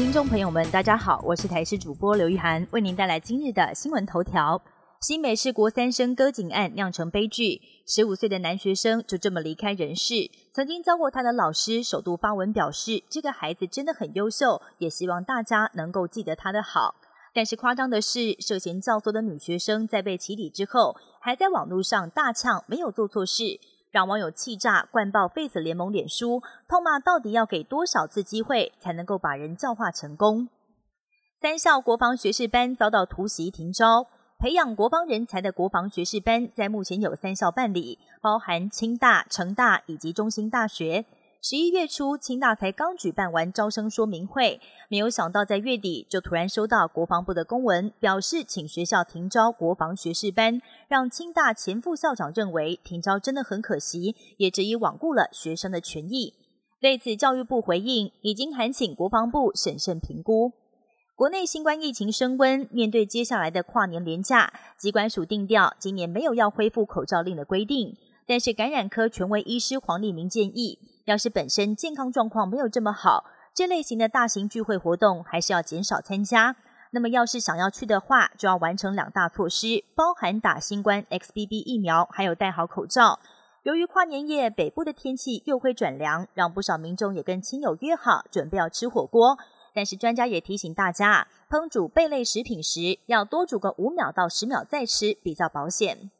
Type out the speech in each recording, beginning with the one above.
听众朋友们，大家好，我是台视主播刘玉涵，为您带来今日的新闻头条。新北市国三生割颈案酿成悲剧，十五岁的男学生就这么离开人世。曾经教过他的老师首度发文表示，这个孩子真的很优秀，也希望大家能够记得他的好。但是夸张的是，涉嫌教唆的女学生在被起底之后，还在网络上大呛没有做错事，让网友气炸，灌爆废子联盟脸书，痛骂到底要给多少次机会才能够把人教化成功？三校国防学士班遭到突袭停招。培养国防人才的国防学士班，在目前有三校办理，包含清大、成大以及中兴大学。十一月初，清大才刚举办完招生说明会，没有想到在月底就突然收到国防部的公文，表示请学校停招国防学士班，让清大前副校长认为停招真的很可惜，也质疑罔顾了学生的权益。对此，教育部回应，已经函请国防部审慎评估。国内新冠疫情升温，面对接下来的跨年连假，机关署定调，今年没有要恢复口罩令的规定。但是感染科权威医师黄立明建议，要是本身健康状况没有这么好，这类型的大型聚会活动还是要减少参加。那么要是想要去的话，就要完成两大措施，包含打新冠 XBB 疫苗，还有戴好口罩。由于跨年夜北部的天气又会转凉，让不少民众也跟亲友约好，准备要吃火锅。但是专家也提醒大家，烹煮贝类食品时要多煮个五秒到十秒再吃，比较保险。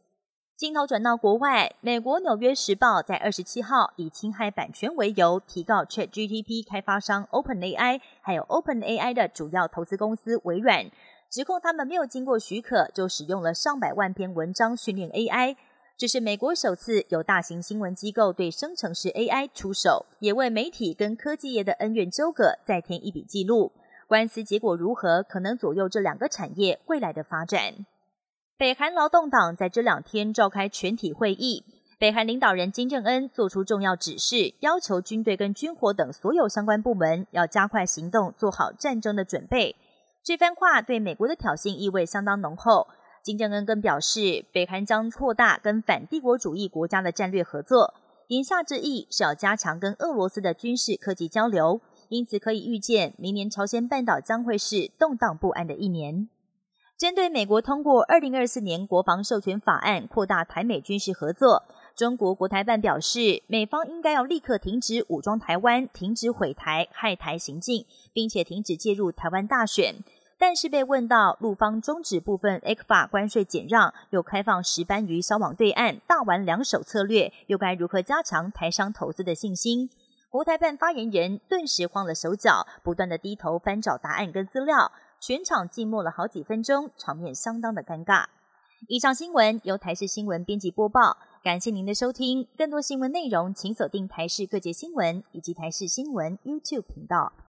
镜头转到国外，美国《纽约时报》在二十七号以侵害版权为由，提告 ChatGPT 开发商 OpenAI，还有 OpenAI 的主要投资公司微软，指控他们没有经过许可就使用了上百万篇文章训练 AI。这是美国首次有大型新闻机构对生成式 AI 出手，也为媒体跟科技业的恩怨纠葛再添一笔记录。官司结果如何，可能左右这两个产业未来的发展。北韩劳动党在这两天召开全体会议，北韩领导人金正恩做出重要指示，要求军队跟军火等所有相关部门要加快行动，做好战争的准备。这番话对美国的挑衅意味相当浓厚。金正恩更表示，北韩将扩大跟反帝国主义国家的战略合作，言下之意是要加强跟俄罗斯的军事科技交流，因此可以预见，明年朝鲜半岛将会是动荡不安的一年。针对美国通过二零二四年国防授权法案，扩大台美军事合作，中国国台办表示，美方应该要立刻停止武装台湾，停止毁台害台行径，并且停止介入台湾大选。但是被问到陆方终止部分 A 法关税减让，又开放石斑鱼销往对岸，大玩两手策略，又该如何加强台商投资的信心？国台办发言人顿时慌了手脚，不断的低头翻找答案跟资料，全场静默了好几分钟，场面相当的尴尬。以上新闻由台视新闻编辑播报，感谢您的收听。更多新闻内容，请锁定台视各界新闻以及台视新闻 YouTube 频道。